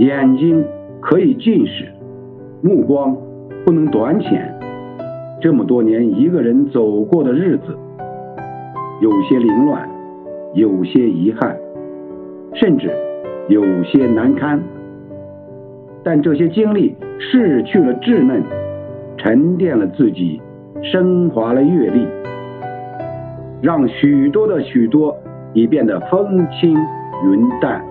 眼睛可以近视目光不能短浅这么多年一个人走过的日子有些凌乱有些遗憾甚至有些难堪。但这些经历逝去了稚嫩沉淀了自己升华了阅历让许多的许多已变得风轻云淡。